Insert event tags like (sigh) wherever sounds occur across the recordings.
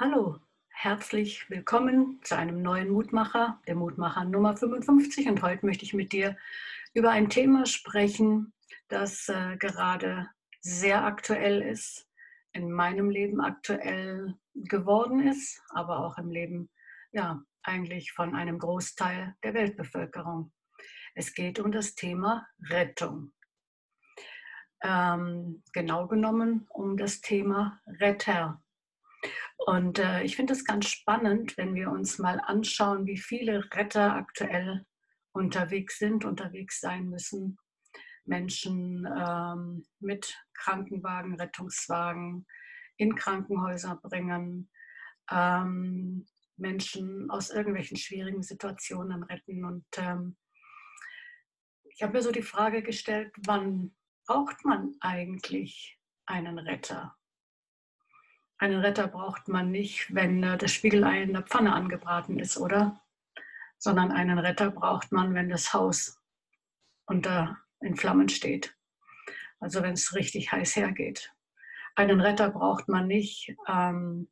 Hallo, herzlich willkommen zu einem neuen Mutmacher, der Mutmacher Nummer 55. Und heute möchte ich mit dir über ein Thema sprechen, das äh, gerade sehr aktuell ist, in meinem Leben aktuell geworden ist, aber auch im Leben, ja, eigentlich von einem Großteil der Weltbevölkerung. Es geht um das Thema Rettung. Ähm, genau genommen um das Thema Retter. Und äh, ich finde es ganz spannend, wenn wir uns mal anschauen, wie viele Retter aktuell unterwegs sind, unterwegs sein müssen. Menschen ähm, mit Krankenwagen, Rettungswagen in Krankenhäuser bringen, ähm, Menschen aus irgendwelchen schwierigen Situationen retten. Und ähm, ich habe mir so die Frage gestellt, wann braucht man eigentlich einen Retter? Einen Retter braucht man nicht, wenn äh, das Spiegelei in der Pfanne angebraten ist, oder? Sondern einen Retter braucht man, wenn das Haus unter in Flammen steht. Also wenn es richtig heiß hergeht. Einen Retter braucht man nicht, ähm,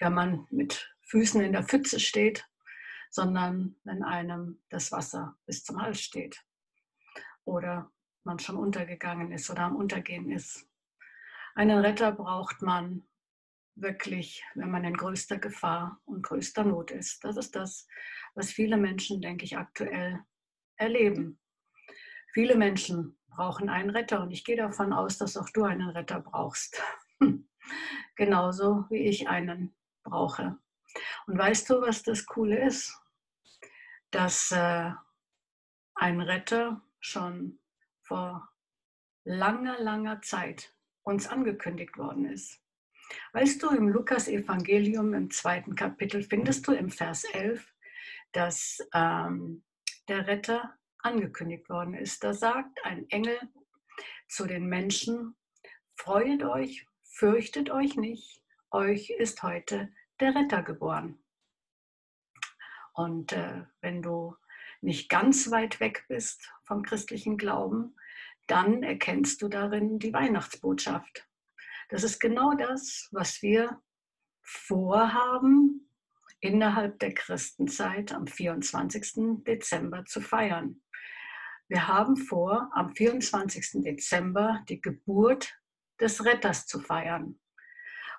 wenn man mit Füßen in der Pfütze steht, sondern wenn einem das Wasser bis zum Hals steht. Oder man schon untergegangen ist oder am Untergehen ist. Einen Retter braucht man, wirklich, wenn man in größter Gefahr und größter Not ist. Das ist das, was viele Menschen, denke ich, aktuell erleben. Viele Menschen brauchen einen Retter und ich gehe davon aus, dass auch du einen Retter brauchst. (laughs) Genauso wie ich einen brauche. Und weißt du, was das Coole ist? Dass äh, ein Retter schon vor langer, langer Zeit uns angekündigt worden ist. Weißt du, im Lukas-Evangelium im zweiten Kapitel findest du im Vers 11, dass ähm, der Retter angekündigt worden ist. Da sagt ein Engel zu den Menschen, freut euch, fürchtet euch nicht, euch ist heute der Retter geboren. Und äh, wenn du nicht ganz weit weg bist vom christlichen Glauben, dann erkennst du darin die Weihnachtsbotschaft. Das ist genau das, was wir vorhaben, innerhalb der Christenzeit am 24. Dezember zu feiern. Wir haben vor, am 24. Dezember die Geburt des Retters zu feiern.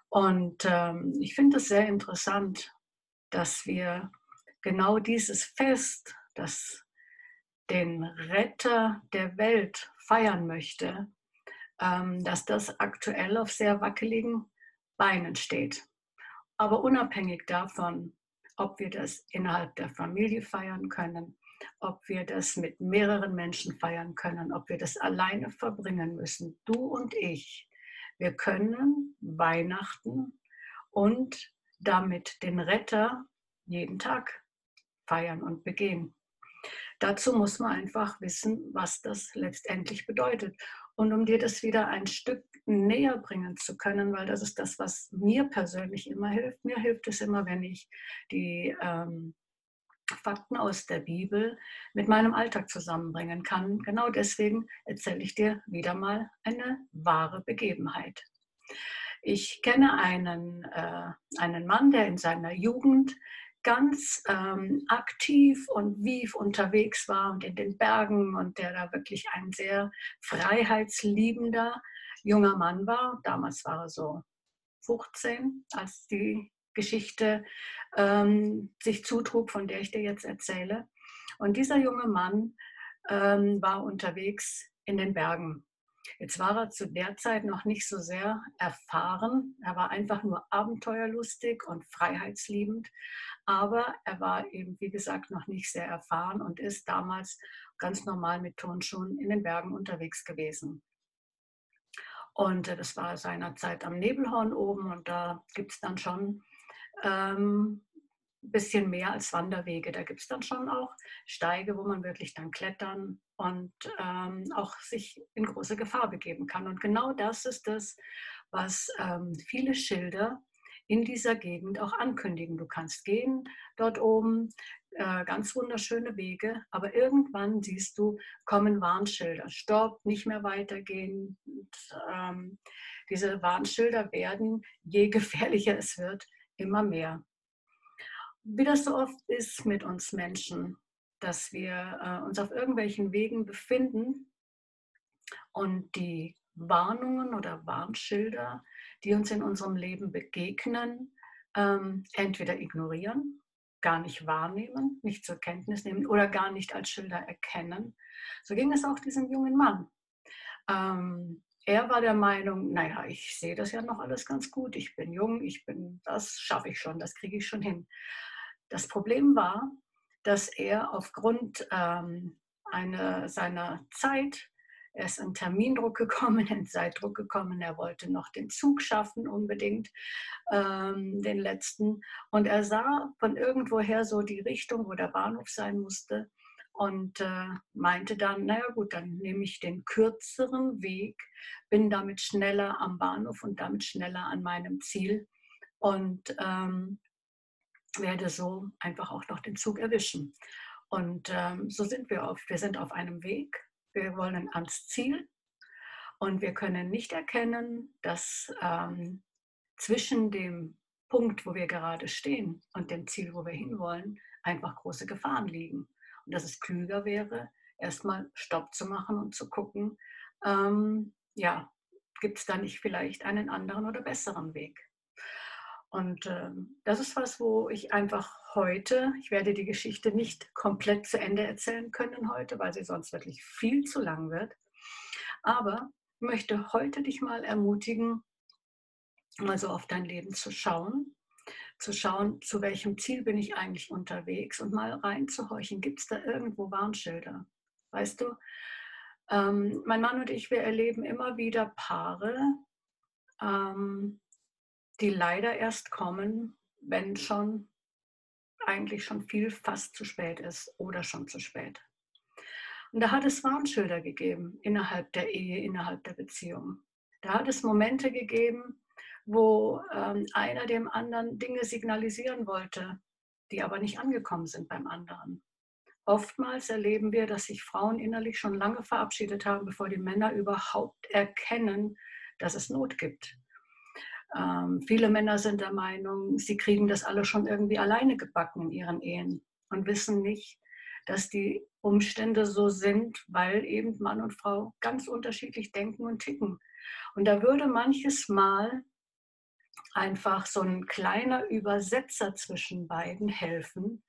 Und ähm, ich finde es sehr interessant, dass wir genau dieses Fest, das den Retter der Welt feiern möchte, dass das aktuell auf sehr wackeligen Beinen steht. Aber unabhängig davon, ob wir das innerhalb der Familie feiern können, ob wir das mit mehreren Menschen feiern können, ob wir das alleine verbringen müssen, du und ich, wir können Weihnachten und damit den Retter jeden Tag feiern und begehen. Dazu muss man einfach wissen, was das letztendlich bedeutet. Und um dir das wieder ein Stück näher bringen zu können, weil das ist das, was mir persönlich immer hilft. Mir hilft es immer, wenn ich die ähm, Fakten aus der Bibel mit meinem Alltag zusammenbringen kann. Genau deswegen erzähle ich dir wieder mal eine wahre Begebenheit. Ich kenne einen, äh, einen Mann, der in seiner Jugend ganz ähm, aktiv und wief unterwegs war und in den Bergen und der da wirklich ein sehr freiheitsliebender junger Mann war. Damals war er so 15, als die Geschichte ähm, sich zutrug, von der ich dir jetzt erzähle. Und dieser junge Mann ähm, war unterwegs in den Bergen Jetzt war er zu der Zeit noch nicht so sehr erfahren. Er war einfach nur abenteuerlustig und freiheitsliebend. Aber er war eben, wie gesagt, noch nicht sehr erfahren und ist damals ganz normal mit Turnschuhen in den Bergen unterwegs gewesen. Und äh, das war seinerzeit am Nebelhorn oben und da gibt es dann schon ähm, ein bisschen mehr als Wanderwege. Da gibt es dann schon auch Steige, wo man wirklich dann klettern und ähm, auch sich in große Gefahr begeben kann. Und genau das ist das, was ähm, viele Schilder in dieser Gegend auch ankündigen. Du kannst gehen dort oben, äh, ganz wunderschöne Wege, aber irgendwann siehst du, kommen Warnschilder, stopp, nicht mehr weitergehen. Und, ähm, diese Warnschilder werden, je (laughs) gefährlicher es wird, immer mehr. Wie das so oft ist mit uns Menschen, dass wir äh, uns auf irgendwelchen Wegen befinden und die Warnungen oder Warnschilder, die uns in unserem Leben begegnen, ähm, entweder ignorieren, gar nicht wahrnehmen, nicht zur Kenntnis nehmen oder gar nicht als Schilder erkennen. So ging es auch diesem jungen Mann. Ähm, er war der Meinung, naja, ich sehe das ja noch alles ganz gut, ich bin jung, ich bin, das schaffe ich schon, das kriege ich schon hin. Das Problem war, dass er aufgrund ähm, eine, seiner Zeit, er ist in Termindruck gekommen, (laughs) in Zeitdruck gekommen, er wollte noch den Zug schaffen unbedingt, ähm, den letzten. Und er sah von irgendwoher so die Richtung, wo der Bahnhof sein musste und äh, meinte dann, naja gut, dann nehme ich den kürzeren Weg, bin damit schneller am Bahnhof und damit schneller an meinem Ziel und ähm, werde so einfach auch noch den Zug erwischen. Und ähm, so sind wir oft. Wir sind auf einem Weg, wir wollen ans Ziel und wir können nicht erkennen, dass ähm, zwischen dem Punkt, wo wir gerade stehen und dem Ziel, wo wir hinwollen, einfach große Gefahren liegen und dass es klüger wäre, erstmal Stopp zu machen und zu gucken, ähm, ja, gibt es da nicht vielleicht einen anderen oder besseren Weg? Und ähm, das ist was, wo ich einfach heute, ich werde die Geschichte nicht komplett zu Ende erzählen können heute, weil sie sonst wirklich viel zu lang wird. Aber möchte heute dich mal ermutigen, mal so auf dein Leben zu schauen zu schauen, zu welchem Ziel bin ich eigentlich unterwegs und mal reinzuhorchen, gibt es da irgendwo Warnschilder? Weißt du, ähm, mein Mann und ich, wir erleben immer wieder Paare, ähm, die leider erst kommen, wenn schon eigentlich schon viel fast zu spät ist oder schon zu spät. Und da hat es Warnschilder gegeben innerhalb der Ehe, innerhalb der Beziehung. Da hat es Momente gegeben, wo ähm, einer dem anderen Dinge signalisieren wollte, die aber nicht angekommen sind beim anderen. Oftmals erleben wir, dass sich Frauen innerlich schon lange verabschiedet haben, bevor die Männer überhaupt erkennen, dass es Not gibt. Ähm, viele Männer sind der Meinung, sie kriegen das alle schon irgendwie alleine gebacken in ihren Ehen und wissen nicht, dass die Umstände so sind, weil eben Mann und Frau ganz unterschiedlich denken und ticken. Und da würde manches Mal einfach so ein kleiner Übersetzer zwischen beiden helfen,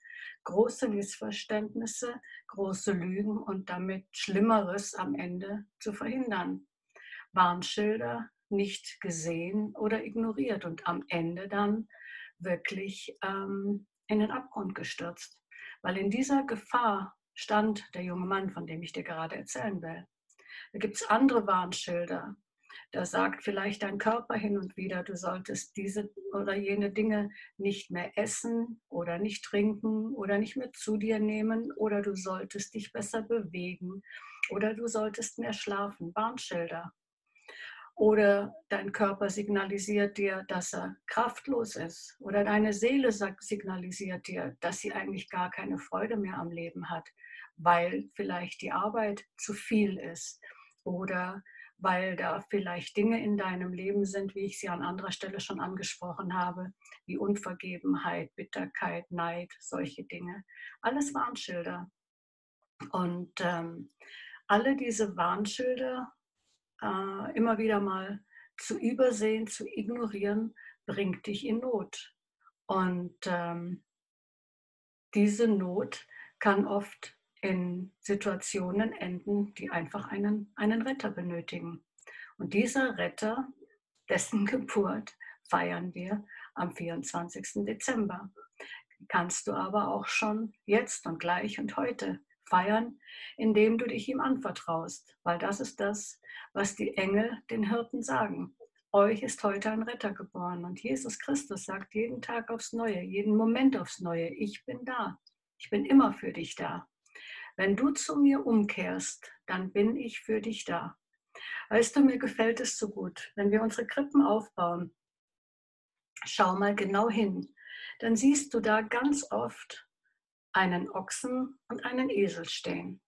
große Missverständnisse, große Lügen und damit Schlimmeres am Ende zu verhindern. Warnschilder nicht gesehen oder ignoriert und am Ende dann wirklich ähm, in den Abgrund gestürzt. Weil in dieser Gefahr stand der junge Mann, von dem ich dir gerade erzählen will. Da gibt es andere Warnschilder, da sagt vielleicht dein Körper hin und wieder, du solltest diese oder jene Dinge nicht mehr essen oder nicht trinken oder nicht mehr zu dir nehmen oder du solltest dich besser bewegen oder du solltest mehr schlafen. Warnschilder. Oder dein Körper signalisiert dir, dass er kraftlos ist. Oder deine Seele signalisiert dir, dass sie eigentlich gar keine Freude mehr am Leben hat, weil vielleicht die Arbeit zu viel ist. Oder weil da vielleicht Dinge in deinem Leben sind, wie ich sie an anderer Stelle schon angesprochen habe, wie Unvergebenheit, Bitterkeit, Neid, solche Dinge. Alles Warnschilder. Und ähm, alle diese Warnschilder äh, immer wieder mal zu übersehen, zu ignorieren, bringt dich in Not. Und ähm, diese Not kann oft in Situationen enden, die einfach einen, einen Retter benötigen. Und dieser Retter, dessen (laughs) Geburt feiern wir am 24. Dezember. Kannst du aber auch schon jetzt und gleich und heute feiern, indem du dich ihm anvertraust, weil das ist das, was die Engel den Hirten sagen. Euch ist heute ein Retter geboren und Jesus Christus sagt jeden Tag aufs Neue, jeden Moment aufs Neue, ich bin da. Ich bin immer für dich da. Wenn du zu mir umkehrst, dann bin ich für dich da. Weißt du, mir gefällt es so gut, wenn wir unsere Krippen aufbauen. Schau mal genau hin. Dann siehst du da ganz oft einen Ochsen und einen Esel stehen.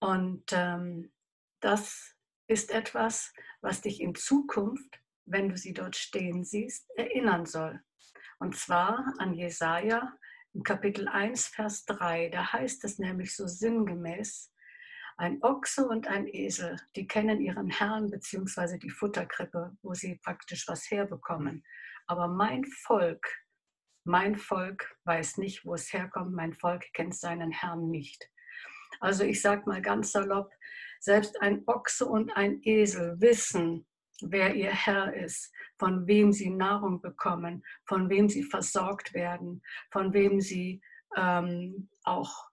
Und ähm, das ist etwas, was dich in Zukunft, wenn du sie dort stehen siehst, erinnern soll. Und zwar an Jesaja im Kapitel 1, Vers 3. Da heißt es nämlich so sinngemäß, ein Ochse und ein Esel, die kennen ihren Herrn bzw. die Futterkrippe, wo sie praktisch was herbekommen. Aber mein Volk, mein Volk weiß nicht, wo es herkommt. Mein Volk kennt seinen Herrn nicht. Also ich sage mal ganz salopp, selbst ein Ochse und ein Esel wissen, wer ihr Herr ist, von wem sie Nahrung bekommen, von wem sie versorgt werden, von wem sie ähm, auch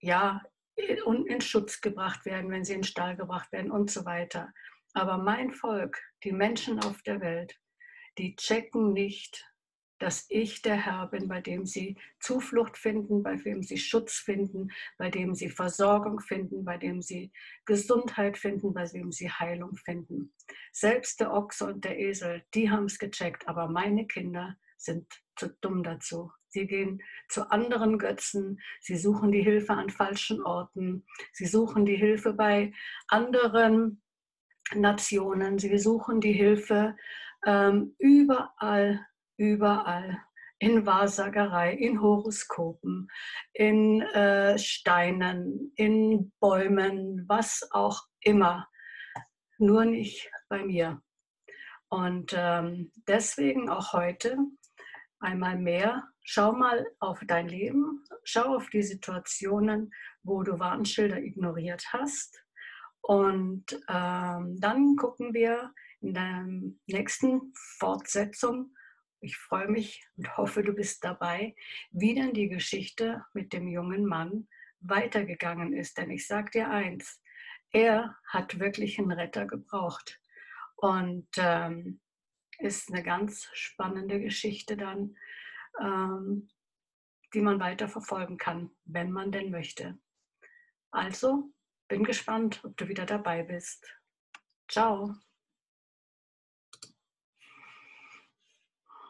ja, in, in Schutz gebracht werden, wenn sie in den Stall gebracht werden und so weiter. Aber mein Volk, die Menschen auf der Welt, die checken nicht, dass ich der Herr bin, bei dem sie Zuflucht finden, bei dem sie Schutz finden, bei dem sie Versorgung finden, bei dem sie Gesundheit finden, bei dem sie Heilung finden. Selbst der Ochse und der Esel, die haben es gecheckt, aber meine Kinder sind zu dumm dazu. Sie gehen zu anderen Götzen, sie suchen die Hilfe an falschen Orten, sie suchen die Hilfe bei anderen Nationen, sie suchen die Hilfe ähm, überall, überall. In Wahrsagerei, in Horoskopen, in äh, Steinen, in Bäumen, was auch immer. Nur nicht bei mir. Und ähm, deswegen auch heute einmal mehr, schau mal auf dein Leben, schau auf die Situationen, wo du Warnschilder ignoriert hast. Und ähm, dann gucken wir in der nächsten Fortsetzung, ich freue mich und hoffe, du bist dabei, wie denn die Geschichte mit dem jungen Mann weitergegangen ist. Denn ich sage dir eins, er hat wirklich einen Retter gebraucht. Und ähm, ist eine ganz spannende Geschichte dann, ähm, die man weiter verfolgen kann, wenn man denn möchte. Also bin gespannt, ob du wieder dabei bist. Ciao.